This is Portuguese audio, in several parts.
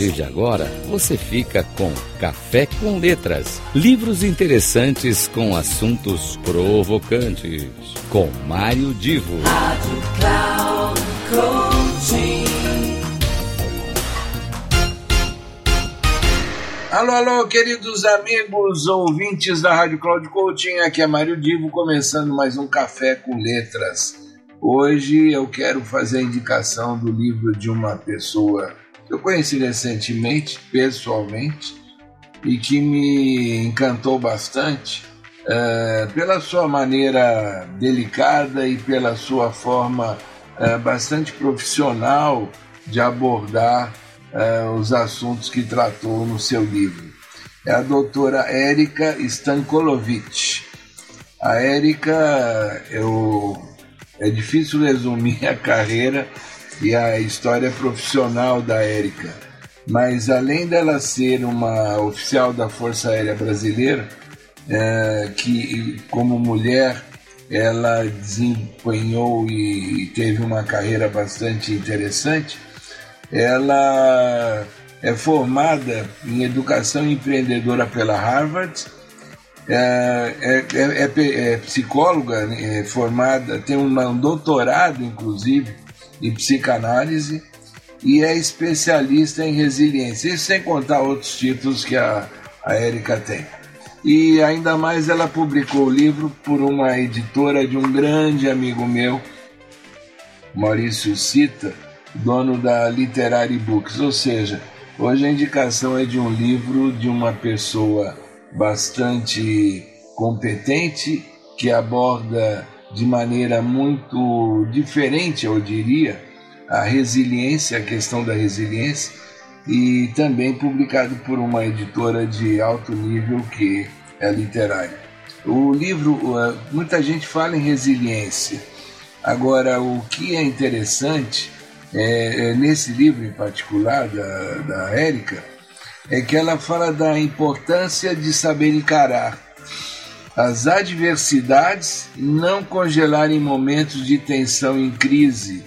partir de agora, você fica com Café com Letras. Livros interessantes com assuntos provocantes. Com Mário Divo. Rádio Cloud Coaching. Alô, alô, queridos amigos ouvintes da Rádio Cloud Coaching. Aqui é Mário Divo, começando mais um Café com Letras. Hoje eu quero fazer a indicação do livro de uma pessoa eu conheci recentemente, pessoalmente, e que me encantou bastante uh, pela sua maneira delicada e pela sua forma uh, bastante profissional de abordar uh, os assuntos que tratou no seu livro. É a doutora Érica Stankolovich. A Érica, eu é difícil resumir a carreira e a história profissional da Érica, mas além dela ser uma oficial da Força Aérea Brasileira, é, que como mulher ela desempenhou e teve uma carreira bastante interessante, ela é formada em educação empreendedora pela Harvard é, é, é, é psicóloga né, formada, tem um doutorado, inclusive, em psicanálise e é especialista em resiliência, isso sem contar outros títulos que a, a Érica tem. E ainda mais ela publicou o livro por uma editora de um grande amigo meu, Maurício Cita, dono da Literary Books, ou seja, hoje a indicação é de um livro de uma pessoa bastante competente, que aborda de maneira muito diferente, eu diria, a resiliência, a questão da resiliência, e também publicado por uma editora de alto nível que é literária. O livro, muita gente fala em resiliência. Agora, o que é interessante é, é nesse livro em particular da, da Érica, é que ela fala da importância de saber encarar as adversidades, não congelar em momentos de tensão em crise,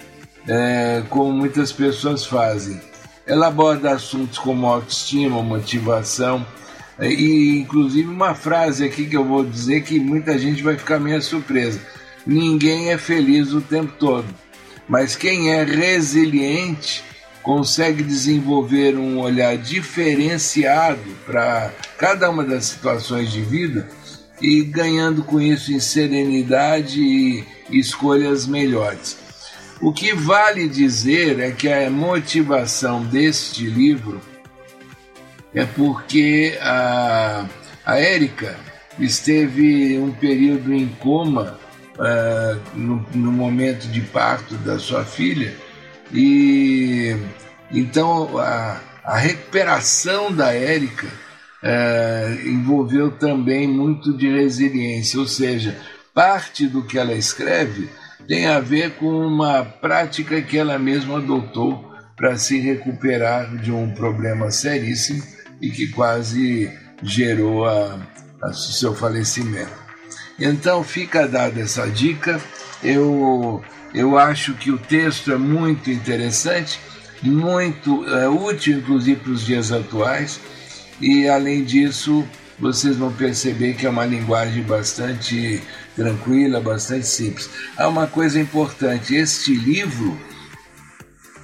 é, como muitas pessoas fazem. Ela aborda assuntos como autoestima, motivação, é, e inclusive uma frase aqui que eu vou dizer que muita gente vai ficar meio surpresa. Ninguém é feliz o tempo todo, mas quem é resiliente consegue desenvolver um olhar diferenciado para cada uma das situações de vida e ganhando com isso em serenidade e escolhas melhores. O que vale dizer é que a motivação deste livro é porque a, a Érica esteve um período em coma uh, no, no momento de parto da sua filha e então a, a recuperação da Érica é, envolveu também muito de resiliência, ou seja, parte do que ela escreve tem a ver com uma prática que ela mesma adotou para se recuperar de um problema seríssimo e que quase gerou a, a seu falecimento. Então fica dada essa dica. Eu eu acho que o texto é muito interessante, muito é, útil, inclusive para os dias atuais, e além disso, vocês vão perceber que é uma linguagem bastante tranquila, bastante simples. Há uma coisa importante: este livro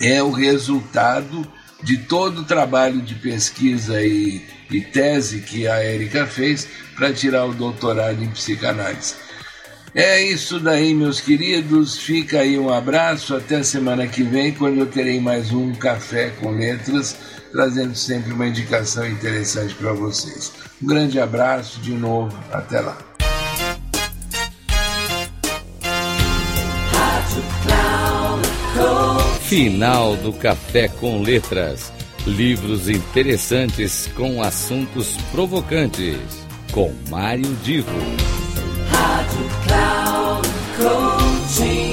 é o resultado de todo o trabalho de pesquisa e, e tese que a Érica fez para tirar o doutorado em psicanálise. É isso daí, meus queridos. Fica aí um abraço. Até semana que vem, quando eu terei mais um Café com Letras, trazendo sempre uma indicação interessante para vocês. Um grande abraço de novo. Até lá. Final do Café com Letras. Livros interessantes com assuntos provocantes. Com Mário Divo. Rádio Cloud Coaching.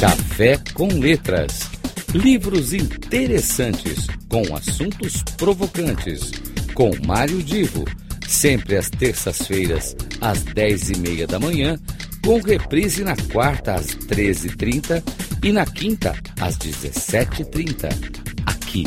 Café com Letras. Livros interessantes com assuntos provocantes. Com Mário Divo. Sempre às terças-feiras, às dez e meia da manhã com reprise na quarta às 13h30 e na quinta às 17h30, aqui